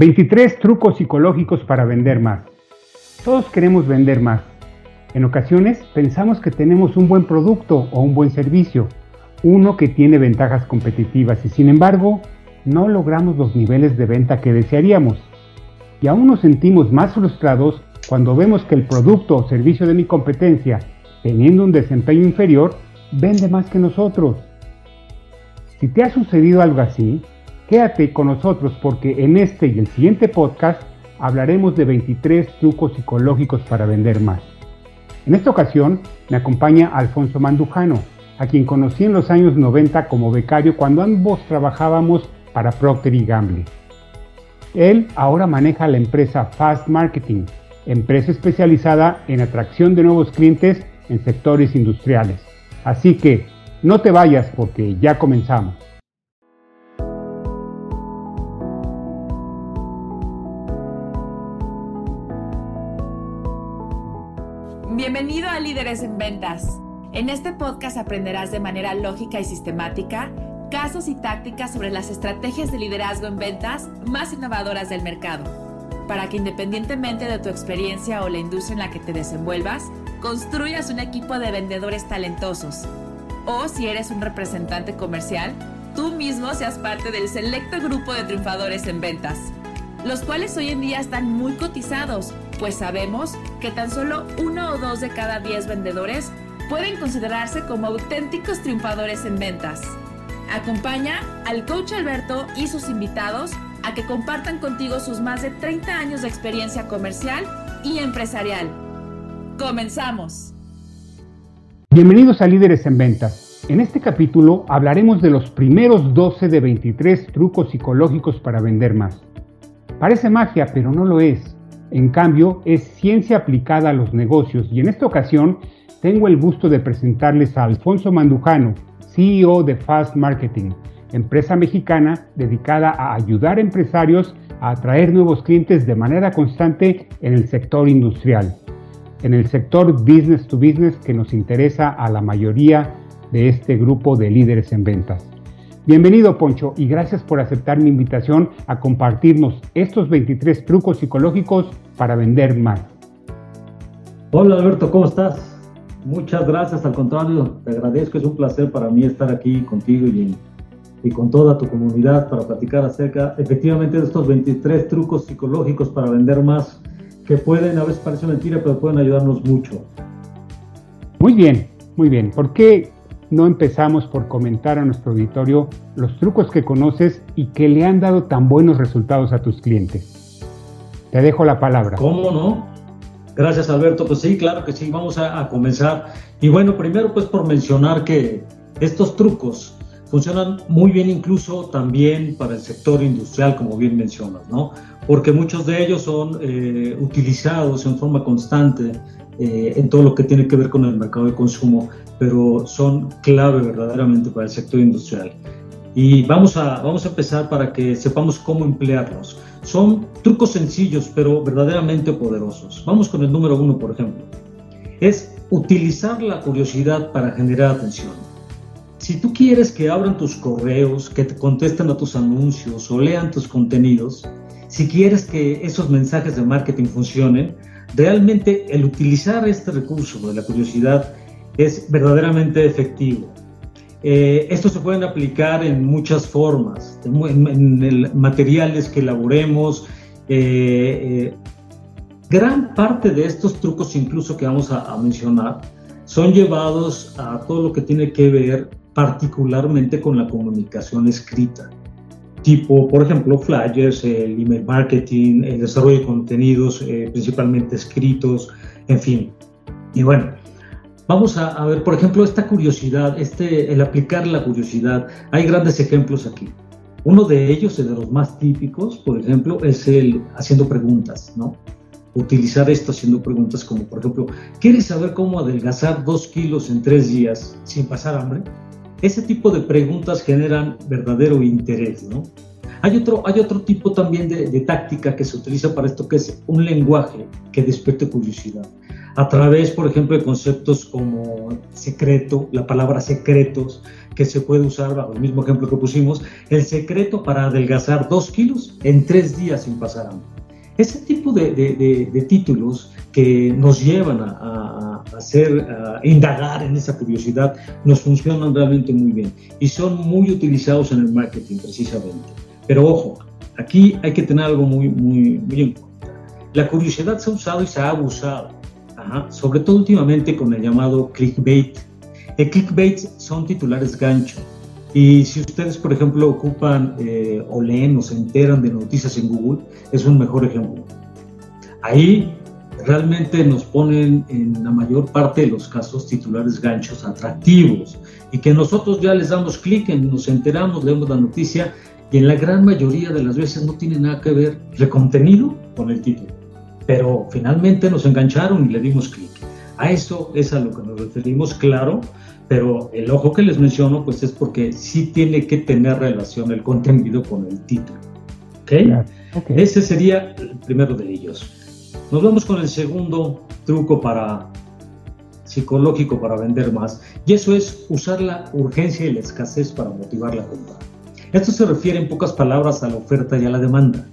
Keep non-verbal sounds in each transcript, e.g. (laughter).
23 trucos psicológicos para vender más. Todos queremos vender más. En ocasiones pensamos que tenemos un buen producto o un buen servicio, uno que tiene ventajas competitivas y sin embargo no logramos los niveles de venta que desearíamos. Y aún nos sentimos más frustrados cuando vemos que el producto o servicio de mi competencia, teniendo un desempeño inferior, vende más que nosotros. Si te ha sucedido algo así, quédate con nosotros porque en este y el siguiente podcast hablaremos de 23 trucos psicológicos para vender más. En esta ocasión me acompaña Alfonso Mandujano, a quien conocí en los años 90 como becario cuando ambos trabajábamos para Procter Gamble. Él ahora maneja la empresa Fast Marketing, empresa especializada en atracción de nuevos clientes en sectores industriales. Así que no te vayas porque ya comenzamos. En Ventas. En este podcast aprenderás de manera lógica y sistemática casos y tácticas sobre las estrategias de liderazgo en ventas más innovadoras del mercado, para que independientemente de tu experiencia o la industria en la que te desenvuelvas, construyas un equipo de vendedores talentosos o si eres un representante comercial, tú mismo seas parte del selecto grupo de triunfadores en ventas, los cuales hoy en día están muy cotizados, pues sabemos que tan solo uno o dos de cada diez vendedores pueden considerarse como auténticos triunfadores en ventas. Acompaña al coach Alberto y sus invitados a que compartan contigo sus más de 30 años de experiencia comercial y empresarial. Comenzamos. Bienvenidos a Líderes en Ventas. En este capítulo hablaremos de los primeros 12 de 23 trucos psicológicos para vender más. Parece magia, pero no lo es. En cambio, es ciencia aplicada a los negocios y en esta ocasión tengo el gusto de presentarles a Alfonso Mandujano, CEO de Fast Marketing, empresa mexicana dedicada a ayudar a empresarios a atraer nuevos clientes de manera constante en el sector industrial en el sector business to business que nos interesa a la mayoría de este grupo de líderes en ventas. Bienvenido Poncho y gracias por aceptar mi invitación a compartirnos estos 23 trucos psicológicos para vender más. Hola Alberto, ¿cómo estás? Muchas gracias, al contrario, te agradezco, es un placer para mí estar aquí contigo y, y con toda tu comunidad para platicar acerca efectivamente de estos 23 trucos psicológicos para vender más que pueden, a veces parece mentira, pero pueden ayudarnos mucho. Muy bien, muy bien. ¿Por qué no empezamos por comentar a nuestro auditorio los trucos que conoces y que le han dado tan buenos resultados a tus clientes? Te dejo la palabra. ¿Cómo no? Gracias Alberto. Pues sí, claro que sí, vamos a, comenzar. Y bueno, primero pues por mencionar que estos trucos funcionan muy bien incluso también para el sector industrial, como bien mencionas, ¿no? Porque muchos de ellos son eh, utilizados en forma constante eh, en todo lo que tiene que ver con el mercado de consumo, pero son clave verdaderamente para el sector industrial. Y vamos a, vamos a empezar para que sepamos cómo emplearlos. Son trucos sencillos, pero verdaderamente poderosos. Vamos con el número uno, por ejemplo. Es utilizar la curiosidad para generar atención. Si tú quieres que abran tus correos, que te contesten a tus anuncios o lean tus contenidos, si quieres que esos mensajes de marketing funcionen, realmente el utilizar este recurso de la curiosidad es verdaderamente efectivo. Eh, esto se pueden aplicar en muchas formas, en, materiales que elaboremos. Eh, eh, gran parte de estos trucos, incluso que vamos a mencionar, son llevados a todo lo que tiene que ver particularmente con la comunicación escrita, tipo, por ejemplo, flyers, el email marketing, el desarrollo de contenidos, eh, principalmente escritos, en fin. Y bueno, vamos a, ver, por ejemplo, esta curiosidad, este, el aplicar la curiosidad. Hay grandes ejemplos aquí. Uno de ellos, de los más típicos, por ejemplo, es el haciendo preguntas, ¿no? Utilizar esto haciendo preguntas como, por ejemplo, ¿quieres saber cómo adelgazar dos kilos en tres días sin pasar hambre? Ese tipo de preguntas generan verdadero interés, ¿no? Hay otro, hay otro tipo también de, táctica que se utiliza para esto, que es un lenguaje que despierte curiosidad. A través, por ejemplo, de conceptos como secreto, la palabra secretos, que se puede usar, bajo el mismo ejemplo que pusimos, el secreto para adelgazar dos kilos en tres días sin pasar hambre. Ese tipo de, títulos que nos llevan a, hacer, a indagar en esa curiosidad, nos funcionan realmente muy bien y son muy utilizados en el marketing precisamente. Pero ojo, aquí hay que tener algo muy, muy, muy en cuenta. La curiosidad se ha usado y se ha abusado, sobre todo últimamente con el llamado clickbait. El clickbait son titulares gancho y si ustedes, por ejemplo, ocupan eh, o leen o se enteran de noticias en Google, es un mejor ejemplo. Ahí realmente nos ponen en la mayor parte de los casos titulares ganchos atractivos y que nosotros ya les damos clic, nos enteramos, leemos la noticia y en la gran mayoría de las veces no tiene nada que ver el contenido con el título. Pero finalmente nos engancharon y le dimos clic. A eso es a lo que nos referimos, claro, pero el ojo que les menciono pues es porque sí tiene que tener relación el contenido con el título. ¿Ok? Ese sería el primero de ellos. Nos vamos con el segundo truco para psicológico para vender más y eso es usar la urgencia y la escasez para motivar la compra. Esto se refiere en pocas palabras a la oferta y a la demanda.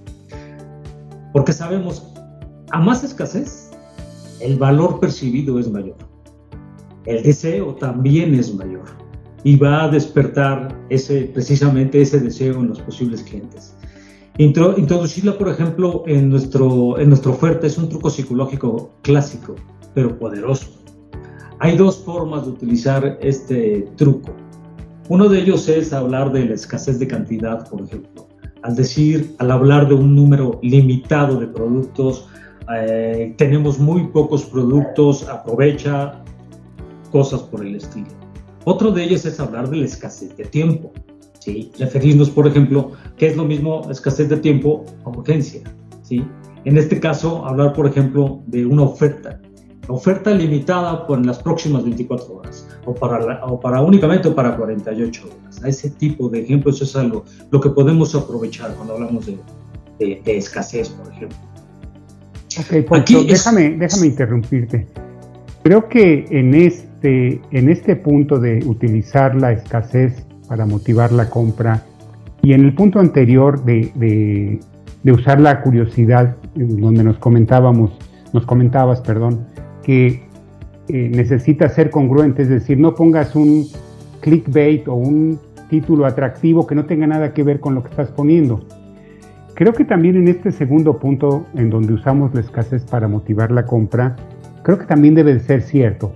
Porque sabemos, a más escasez, el valor percibido es mayor el deseo también es mayor y va a despertar ese, precisamente ese deseo en los posibles clientes. introducirla, por ejemplo, en, nuestro, en nuestra oferta es un truco psicológico clásico, pero poderoso. Hay dos formas de utilizar este truco. Uno de ellos es hablar de la escasez de cantidad, por ejemplo. Al decir, al hablar de un número limitado de productos, eh, tenemos muy pocos productos, aprovecha, cosas por el estilo. Otro de ellos es hablar de la escasez de tiempo. ¿sí? Referirnos, por ejemplo, que es lo mismo escasez de tiempo o urgencia. ¿sí? En este caso, hablar, por ejemplo, de una oferta. Oferta limitada por las próximas 24 horas o para, o para únicamente para 48 horas. A ese tipo de ejemplos es algo lo que podemos aprovechar cuando hablamos de, de, escasez, por ejemplo. Ok, Aquí déjame, déjame interrumpirte. Creo que en este, en este punto de utilizar la escasez para motivar la compra y en el punto anterior de, usar la curiosidad, donde nos comentábamos, nos comentabas, perdón, que eh, necesita ser congruente, es decir, no pongas un clickbait o un título atractivo que no tenga nada que ver con lo que estás poniendo. Creo que también en este segundo punto, en donde usamos la escasez para motivar la compra, creo que también debe de ser cierto.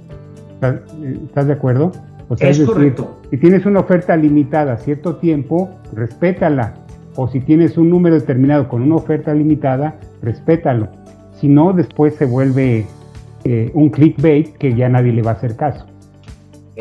¿Estás, de acuerdo? O sea, es, correcto. Si tienes una oferta limitada a cierto tiempo, respétala. O si tienes un número determinado con una oferta limitada, respétalo. Si no, después se vuelve eh, un clickbait que ya nadie le va a hacer caso.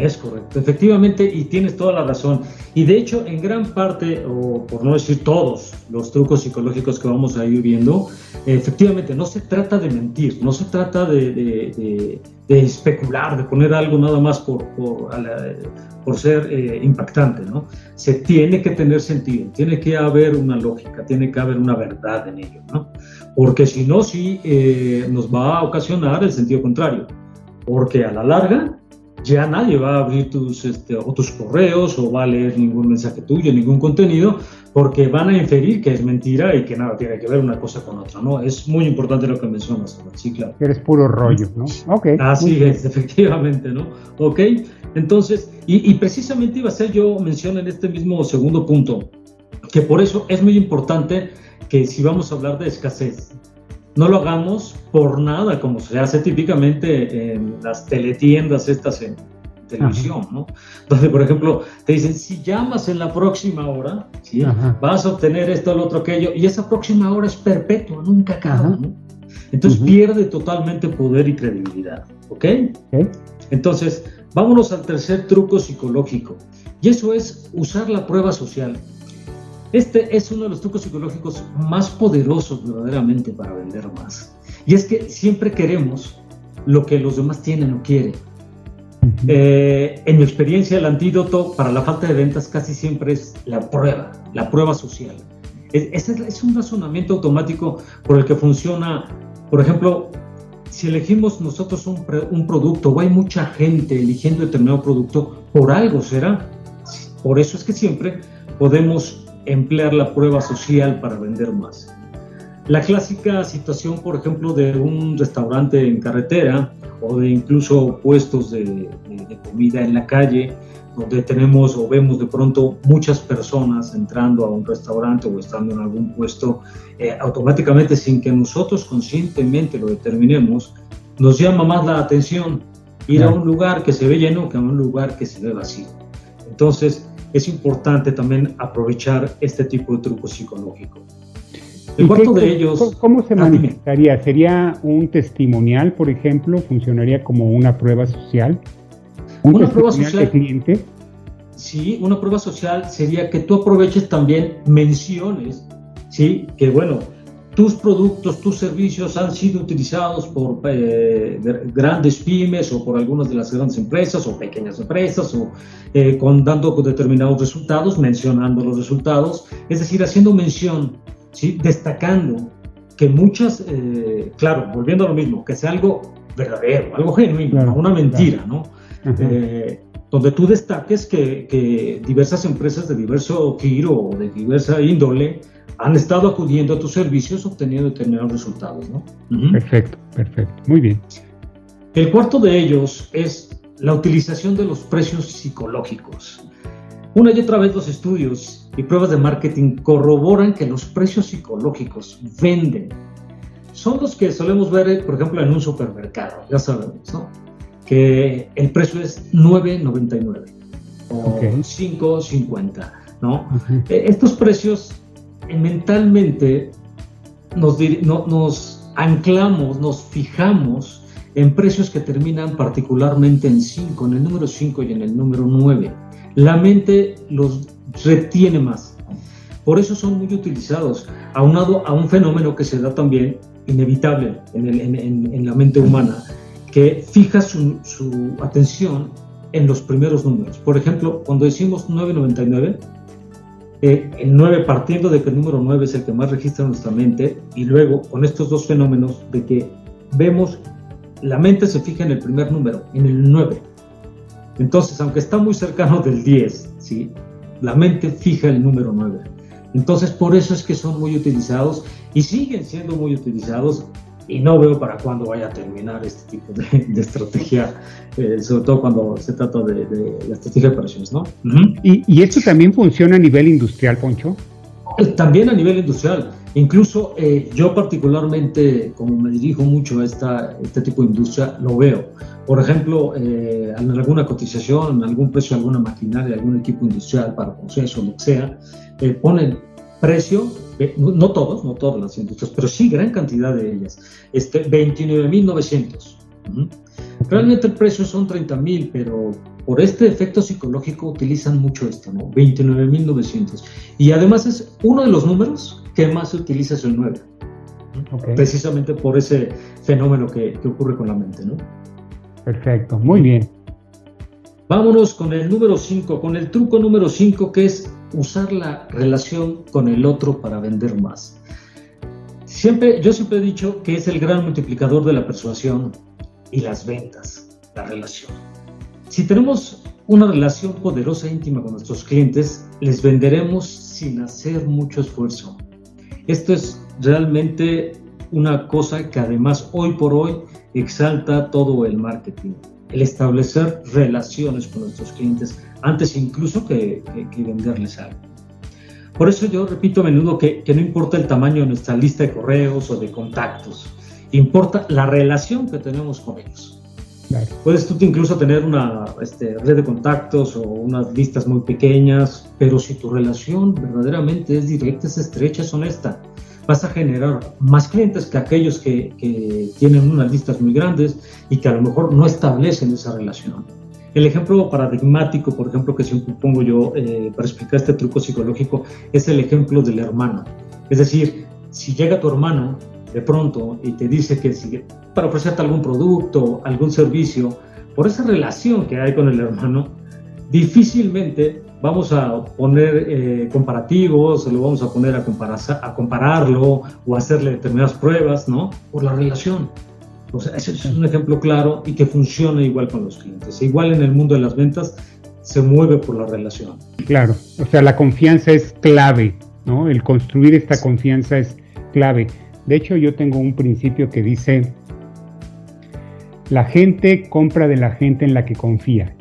Es correcto, efectivamente, y tienes toda la razón. Y de hecho, en gran parte, o por no decir todos, los trucos psicológicos que vamos a ir viendo, efectivamente, no se trata de mentir, no se trata de, especular, de poner algo nada más por, por, ser eh, impactante, ¿no? Se tiene que tener sentido, tiene que haber una lógica, tiene que haber una verdad en ello, ¿no? Porque si no, sí eh, nos va a ocasionar el sentido contrario, porque a la larga ya nadie va a abrir tus, este, o tus correos o va a leer ningún mensaje tuyo, ningún contenido, porque van a inferir que es mentira y que nada tiene que ver una cosa con otra, ¿no? Es muy importante lo que mencionas, sí, claro. Eres puro rollo, ¿no? Ok. Así es, (laughs) efectivamente, ¿no? Ok, entonces, y, y precisamente iba a ser yo mención en este mismo segundo punto, que por eso es muy importante que si vamos a hablar de escasez, no lo hagamos por nada, como se hace típicamente en las teletiendas estas en televisión, ¿no? Donde, por ejemplo, te dicen, si llamas en la próxima hora, ¿sí? vas a obtener esto, lo otro, aquello, y esa próxima hora es perpetua, nunca acaba, ¿no? Entonces pierde totalmente poder y credibilidad, ¿ok? Entonces, vámonos al tercer truco psicológico, y eso es usar la prueba social. Este es uno de los trucos psicológicos más poderosos verdaderamente para vender más. Y es que siempre queremos lo que los demás tienen o quieren. Eh, en mi experiencia, el antídoto para la falta de ventas casi siempre es la prueba, la prueba social. Es, es, un razonamiento automático por el que funciona, por ejemplo, si elegimos nosotros un, un producto o hay mucha gente eligiendo determinado producto, por algo será por eso es que siempre podemos emplear la prueba social para vender más. La clásica situación, por ejemplo, de un restaurante en carretera o de incluso puestos de, comida en la calle, donde tenemos o vemos de pronto muchas personas entrando a un restaurante o estando en algún puesto, eh, automáticamente sin que nosotros conscientemente lo determinemos, nos llama más la atención ir a un lugar que se ve lleno que a un lugar que se ve vacío. Entonces, es importante también aprovechar este tipo de truco psicológico. El cuarto de ellos... ¿Cómo se ah, manifestaría? ¿Sería un testimonial, por ejemplo? ¿Funcionaría como una prueba social? ¿Un una prueba social de cliente? Sí, una prueba social sería que tú aproveches también menciones, ¿sí? Que bueno, tus productos, tus servicios han sido utilizados por eh, grandes pymes o por algunas de las grandes empresas o pequeñas empresas o eh, con, dando determinados resultados, mencionando los resultados, es decir, haciendo mención, ¿sí? destacando que muchas, eh, claro, volviendo a lo mismo, que sea algo verdadero, algo genuino, no una mentira, ¿no? donde tú destaques que, que, diversas empresas de diverso giro o de diversa índole han estado acudiendo a tus servicios obteniendo determinados resultados. ¿no? Perfecto, perfecto, muy bien. El cuarto de ellos es la utilización de los precios psicológicos. Una y otra vez los estudios y pruebas de marketing corroboran que los precios psicológicos venden. Son los que solemos ver, por ejemplo, en un supermercado, ya sabemos, ¿no? Que el precio es 9.99 o 5.50, ¿no? E, estos precios mentalmente nos, nos anclamos, nos fijamos en precios que terminan particularmente en 5, en el número 5 y en el número 9. La mente los retiene más. Por eso son muy utilizados, aunado a un fenómeno que se da también inevitable en, la mente humana, que fija su, su, atención en los primeros números. Por ejemplo, cuando decimos 999, eh, el 9 partiendo de que el número 9 es el que más registra nuestra mente y luego con estos dos fenómenos de que vemos la mente se fija en el primer número, en el 9. Entonces, aunque está muy cercano del 10, ¿sí? la mente fija el número 9. Entonces, por eso es que son muy utilizados y siguen siendo muy utilizados y no veo para cuándo vaya a terminar este tipo de, (laughs) estrategia, eh, sobre todo cuando se trata de, la estrategia de operaciones, ¿no? ¿Y, esto también funciona a nivel industrial, Poncho? Eh, también a nivel industrial. Incluso eh, yo particularmente, como me dirijo mucho a esta, este tipo de industria, lo veo. Por ejemplo, en alguna cotización, en algún precio de alguna maquinaria, algún equipo industrial para proceso, lo que sea, ponen precio no todos, no todas las industrias, pero sí gran cantidad de ellas, este, 29.900. Realmente el precio son 30.000, pero por este efecto psicológico utilizan mucho esto, ¿no? 29.900. Y además es uno de los números que más se utiliza es el 9. Precisamente por ese fenómeno que, que ocurre con la mente, ¿no? Perfecto, muy bien. Vámonos con el número 5, con el truco número 5 que es usar la relación con el otro para vender más. Siempre, yo siempre he dicho que es el gran multiplicador de la persuasión y las ventas, la relación. Si tenemos una relación poderosa e íntima con nuestros clientes, les venderemos sin hacer mucho esfuerzo. Esto es realmente una cosa que además hoy por hoy exalta todo el marketing el establecer relaciones con nuestros clientes antes incluso que, venderles algo. Por eso yo repito a menudo que, no importa el tamaño de nuestra lista de correos o de contactos, importa la relación que tenemos con ellos. Puedes tú incluso tener una este, red de contactos o unas listas muy pequeñas, pero si tu relación verdaderamente es directa, es estrecha, es honesta, vas a generar más clientes que aquellos que, tienen unas listas muy grandes y que a lo mejor no establecen esa relación. El ejemplo paradigmático, por ejemplo, que siempre pongo yo eh, para explicar este truco psicológico es el ejemplo del hermano. Es decir, si llega tu hermano de pronto y te dice que si, para ofrecerte algún producto, algún servicio, por esa relación que hay con el hermano, difícilmente vamos a poner eh, comparativos, lo vamos a poner a, a compararlo o hacerle determinadas pruebas, ¿no? Por la relación. O sea, ese es un ejemplo claro y que funciona igual con los clientes. Igual en el mundo de las ventas, se mueve por la relación. Claro, o sea, la confianza es clave, ¿no? El construir esta confianza es clave. De hecho, yo tengo un principio que dice, la gente compra de la gente en la que confía.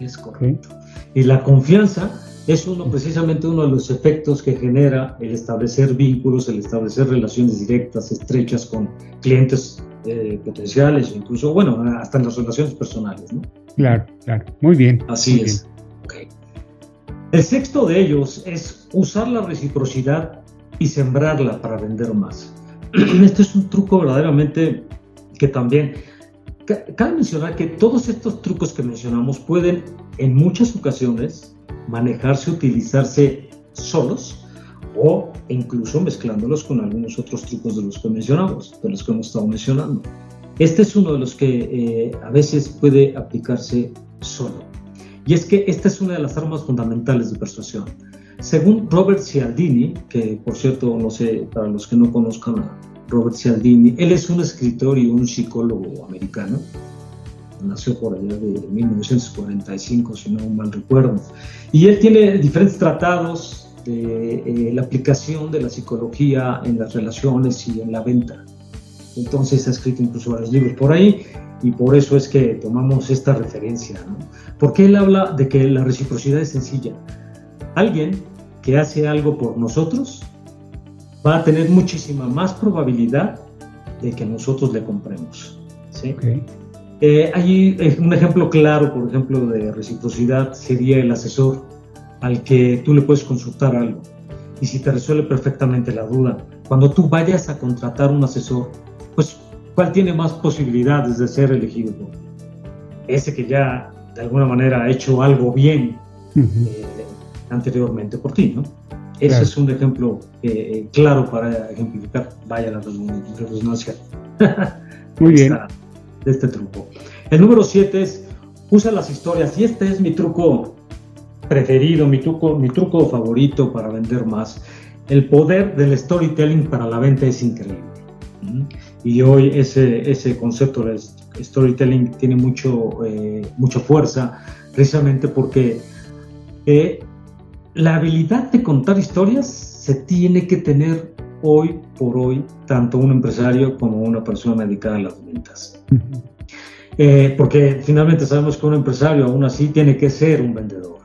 Es correcto. Y la confianza es uno precisamente uno de los efectos que genera el establecer vínculos, el establecer relaciones directas, estrechas con clientes eh, potenciales, incluso, bueno, hasta en las relaciones personales, ¿no? Claro, claro. Muy bien. Así es. El sexto de ellos es usar la reciprocidad y sembrarla para vender más. (clears throat) Este es un truco verdaderamente que también cabe mencionar que todos estos trucos que mencionamos pueden en muchas ocasiones manejarse, utilizarse solos o incluso mezclándolos con algunos otros trucos de los que mencionamos, de los que hemos estado mencionando. Este es uno de los que eh, a veces puede aplicarse solo. Y es que esta es una de las armas fundamentales de persuasión. Según Robert Cialdini, que por cierto, no sé, para los que no conozcan a Robert Cialdini, él es un escritor y un psicólogo americano, nació por allá de 1945, si no mal recuerdo. Y él tiene diferentes tratados de eh, la aplicación de la psicología en las relaciones y en la venta. Entonces ha escrito incluso varios libros por ahí y por eso es que tomamos esta referencia. ¿no? Porque él habla de que la reciprocidad es sencilla. Alguien que hace algo por nosotros va a tener muchísima más probabilidad de que nosotros le compremos. ¿sí? Eh, hay un ejemplo claro, por ejemplo, de reciprocidad sería el asesor al que tú le puedes consultar algo. Y si te resuelve perfectamente la duda, cuando tú vayas a contratar un asesor, pues, ¿cuál tiene más posibilidades de ser elegido? Ese que ya de alguna manera ha hecho algo bien eh, anteriormente por ti, ¿no? Ese es un ejemplo claro para ejemplificar, vaya la redundancia. (laughs) Muy bien de este truco. El número 7 es usa las historias y este es mi truco preferido, mi truco, mi truco favorito para vender más. El poder del storytelling para la venta es increíble. Y hoy ese, ese concepto del storytelling tiene mucho, eh, mucha fuerza precisamente porque eh, la habilidad de contar historias se tiene que tener hoy por hoy tanto un empresario como una persona dedicada a las ventas. Eh, porque finalmente sabemos que un empresario aún así tiene que ser un vendedor.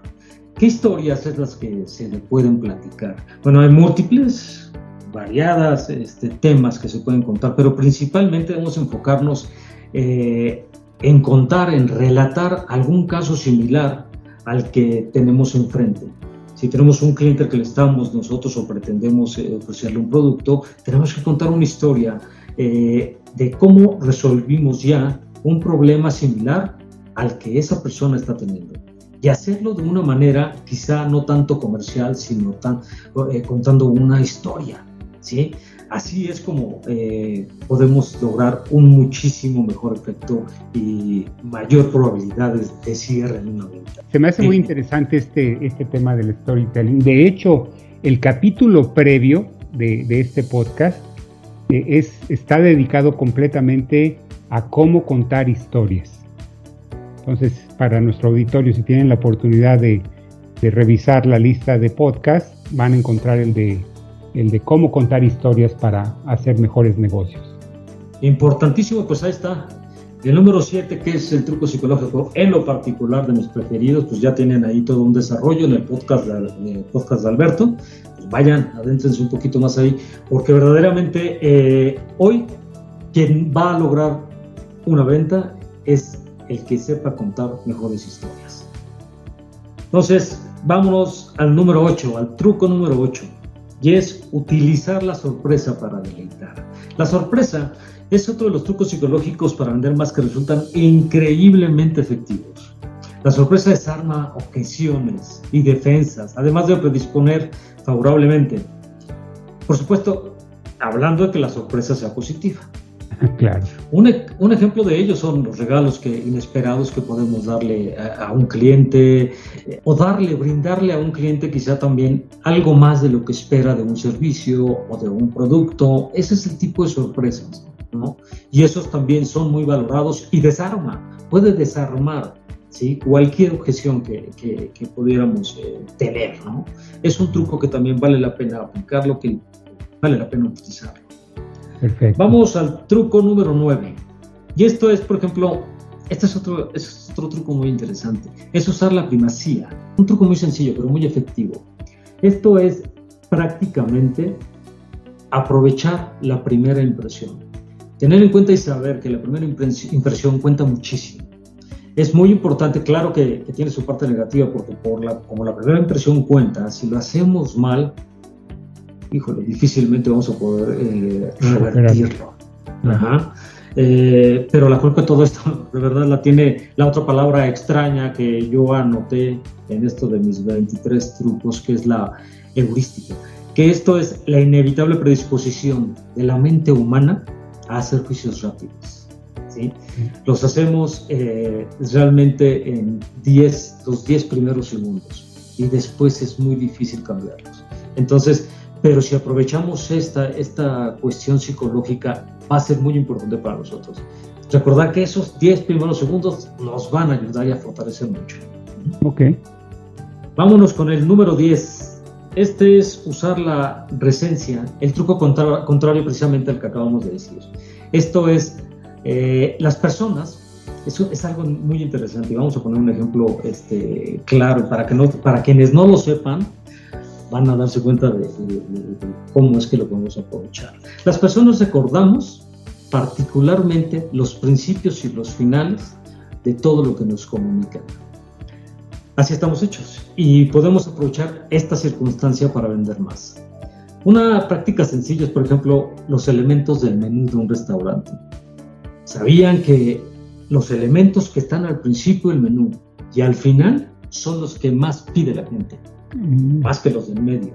¿Qué historias es las que se le pueden platicar? Bueno, hay múltiples, variadas este, temas que se pueden contar, pero principalmente debemos enfocarnos eh, en contar, en relatar algún caso similar al que tenemos enfrente. Si tenemos un cliente que le estamos nosotros o pretendemos eh, ofrecerle un producto, tenemos que contar una historia eh, de cómo resolvimos ya un problema similar al que esa persona está teniendo. Y hacerlo de una manera quizá no tanto comercial, sino tan, eh, contando una historia. ¿sí? Así es como eh, podemos lograr un muchísimo mejor efecto y mayor probabilidad de, cierre en una venta. Se me hace muy interesante este, este tema del storytelling. De hecho, el capítulo previo de, este podcast eh, es, está dedicado completamente a cómo contar historias. Entonces, para nuestro auditorio, si tienen la oportunidad de, de revisar la lista de podcasts, van a encontrar el de el de cómo contar historias para hacer mejores negocios. Importantísimo, pues ahí está. El número 7, que es el truco psicológico, en lo particular de mis preferidos, pues ya tienen ahí todo un desarrollo en el podcast de, podcast de Alberto. Pues vayan, adéntrense un poquito más ahí, porque verdaderamente eh, hoy quien va a lograr una venta es el que sepa contar mejores historias. Entonces, vámonos al número 8, al truco número 8 y es utilizar la sorpresa para deleitar. La sorpresa es otro de los trucos psicológicos para vender más que resultan increíblemente efectivos. La sorpresa desarma objeciones y defensas, además de predisponer favorablemente. Por supuesto, hablando de que la sorpresa sea positiva. Un, e, un, ejemplo de ello son los regalos que, inesperados que podemos darle a, un cliente eh, o darle, brindarle a un cliente quizá también algo más de lo que espera de un servicio o de un producto. Ese es el tipo de sorpresas, ¿no? Y esos también son muy valorados y desarma, puede desarmar ¿sí? cualquier objeción que, que, pudiéramos eh, tener. ¿no? Es un truco que también vale la pena aplicarlo, que vale la pena utilizarlo. Perfecto. Vamos al truco número 9. Y esto es, por ejemplo, este es otro, es otro truco muy interesante. Es usar la primacía. Un truco muy sencillo, pero muy efectivo. Esto es prácticamente aprovechar la primera impresión. Tener en cuenta y saber que la primera impresión cuenta muchísimo. Es muy importante, claro que, tiene su parte negativa, porque por la, como la primera impresión cuenta, si lo hacemos mal, híjole, difícilmente vamos a poder eh, revertirlo. Ajá. Eh, pero la culpa de todo esto, (laughs) de verdad, la tiene la otra palabra extraña que yo anoté en esto de mis 23 trucos, que es la heurística. Que esto es la inevitable predisposición de la mente humana a hacer juicios rápidos. ¿sí? Los hacemos eh, realmente en 10, los 10 primeros segundos y después es muy difícil cambiarlos. Entonces, pero si aprovechamos esta, esta cuestión psicológica, va a ser muy importante para nosotros. Recordar que esos 10 primeros segundos nos van a ayudar y a fortalecer mucho. Ok. Vámonos con el número 10. Este es usar la recencia, el truco contrario precisamente al que acabamos de decir. Esto es, eh, las personas, eso es algo muy interesante y vamos a poner un ejemplo este, claro para, que no, para quienes no lo sepan, van a darse cuenta de, cómo es que lo podemos aprovechar. Las personas recordamos particularmente los principios y los finales de todo lo que nos comunican. Así estamos hechos y podemos aprovechar esta circunstancia para vender más. Una práctica sencilla es, por ejemplo, los elementos del menú de un restaurante. ¿Sabían que los elementos que están al principio del menú y al final son los que más pide la gente? Mm. más que los del medio.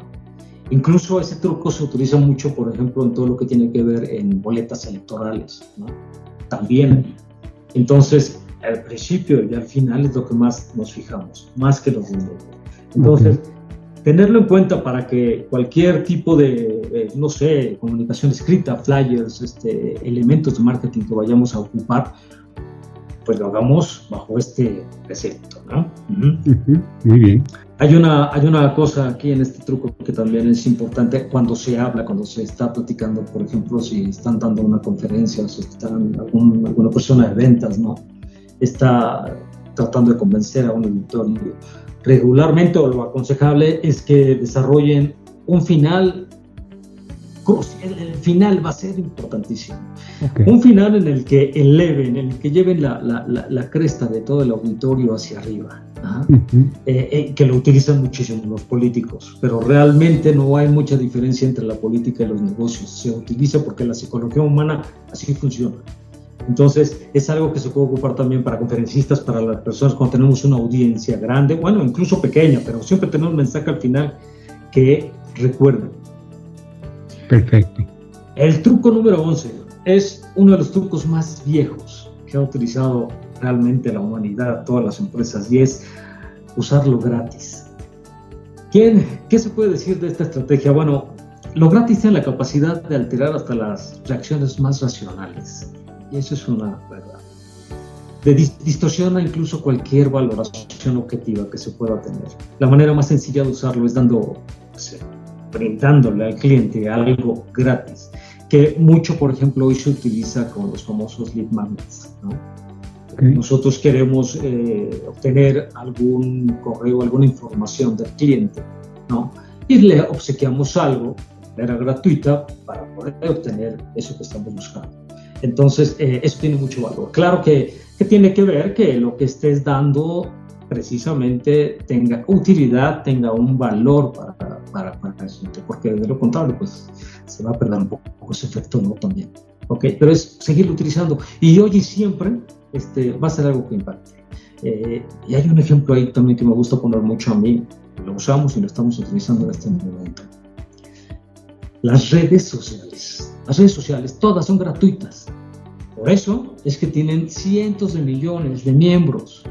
Incluso ese truco se utiliza mucho, por ejemplo, en todo lo que tiene que ver en boletas electorales, También. Entonces, al principio y al final es lo que más nos fijamos, más que los del medio. Entonces, tenerlo en cuenta para que cualquier tipo de, no sé, comunicación escrita, flyers, este, elementos de marketing que vayamos a ocupar, pues lo hagamos bajo este precepto, ¿no? Muy bien. Hay una, hay una cosa aquí en este truco que también es importante cuando se habla, cuando se está platicando, por ejemplo, si están dando una conferencia si están alguna persona de ventas, ¿no? Está tratando de convencer a un auditorio. Regularmente o lo aconsejable es que desarrollen un final el, final va a ser importantísimo. Un final en el que eleven, en el que lleven la, la, la, cresta de todo el auditorio hacia arriba. Eh, eh, que lo utilizan muchísimo los políticos, pero realmente no hay mucha diferencia entre la política y los negocios. Se utiliza porque la psicología humana así funciona. Entonces, es algo que se puede ocupar también para conferencistas, para las personas cuando tenemos una audiencia grande, bueno, incluso pequeña, pero siempre tenemos un mensaje al final que recuerden, Perfecto. El truco número 11 es uno de los trucos más viejos que ha utilizado realmente la humanidad, todas las empresas, y es usarlo gratis. ¿Quién, ¿Qué se puede decir de esta estrategia? Bueno, lo gratis tiene la capacidad de alterar hasta las reacciones más racionales. Y eso es una verdad. De distorsiona incluso cualquier valoración objetiva que se pueda tener. La manera más sencilla de usarlo es dando, brindándole al cliente algo gratis, que mucho, por ejemplo, hoy se utiliza con los famosos lead magnets. Nosotros queremos eh, obtener algún correo, alguna información del cliente, ¿no? y le obsequiamos algo de manera gratuita para poder obtener eso que estamos buscando. Entonces, eh, eso tiene mucho valor. Claro que, que tiene que ver que lo que estés dando precisamente tenga utilidad, tenga un valor para, para, porque de lo contrario, pues se va a perder un poco ese efecto, ¿no? También. ¿Ok? Pero es seguirlo utilizando. Y hoy y siempre este, va a ser algo que impacte. Eh, y hay un ejemplo ahí también que me gusta poner mucho a mí, lo usamos y lo estamos utilizando en este momento. Las redes sociales. Las redes sociales, todas son gratuitas. Por eso es que tienen cientos de millones de miembros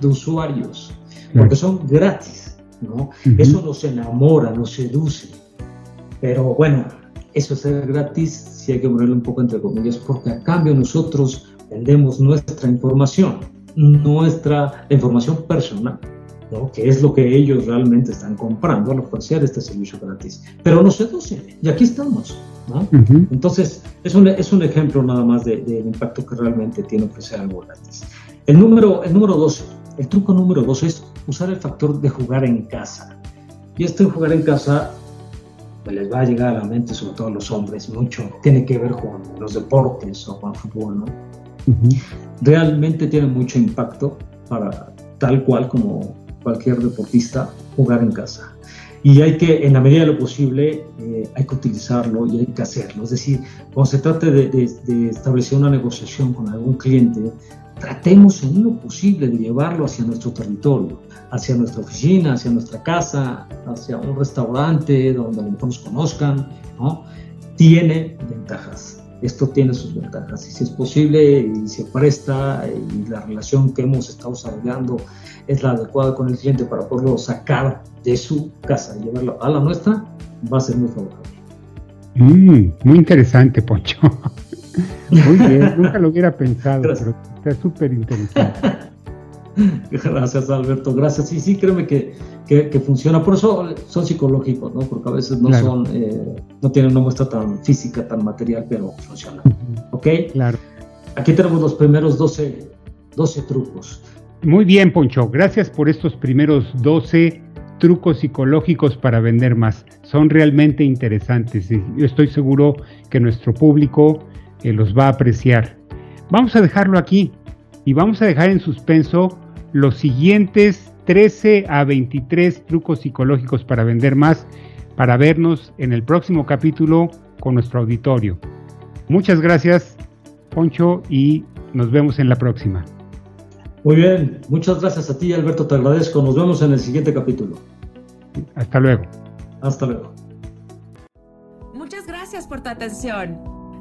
de usuarios, porque son gratis. ¿No? Eso nos enamora, nos seduce. Pero bueno, eso es gratis, si hay que ponerlo un poco entre comillas, porque a cambio nosotros vendemos nuestra información. nuestra información personal, ¿no? que es lo que ellos realmente están comprando al ofrecer este servicio gratis. Pero no seduce, y aquí estamos. ¿no? Entonces, es un, es un ejemplo nada más del de, impacto que realmente tiene ofrecer algo gratis. El número, el número 12, el truco número 12 es usar el factor de jugar en casa. Y esto de jugar en casa pues les va a llegar a la mente, sobre todo a los hombres, mucho. Tiene que ver con los deportes o con el fútbol, ¿no? Realmente tiene mucho impacto para tal cual como cualquier deportista jugar en casa. Y hay que, en la medida de lo posible, eh, hay que utilizarlo y hay que hacerlo. Es decir, cuando se trate de, de establecer una negociación con algún cliente, tratemos en lo posible de llevarlo hacia nuestro territorio, hacia nuestra oficina, hacia nuestra casa, hacia un restaurante donde nos conozcan, ¿no? Tiene ventajas. Esto tiene sus ventajas. Y si es posible y se presta y la relación que hemos estado desarrollando es la adecuada con el cliente para poderlo sacar de su casa y llevarlo a la nuestra, va a ser muy favorable. Mm, muy interesante, Poncho. (laughs) Muy bien, (laughs) nunca lo hubiera pensado, pero está súper interesante. Gracias, Alberto. Gracias. Sí, sí, créeme que, que, funciona. Por eso son psicológicos, ¿no? Porque a veces no son, eh, no tienen una muestra tan física, tan material, pero funciona. ¿Ok? Claro. Aquí tenemos los primeros 12, 12 trucos. Muy bien, Poncho. Gracias por estos primeros 12 trucos psicológicos para vender más. Son realmente interesantes y yo estoy seguro que nuestro público eh, los va a apreciar. Vamos a dejarlo aquí y vamos a dejar en suspenso los siguientes 13 a 23 trucos psicológicos para vender más para vernos en el próximo capítulo con nuestro auditorio. Muchas gracias, Poncho, y nos vemos en la próxima. Muy bien, muchas gracias a ti, Alberto, te agradezco. Nos vemos en el siguiente capítulo. Hasta luego. Hasta luego. Muchas gracias por tu atención.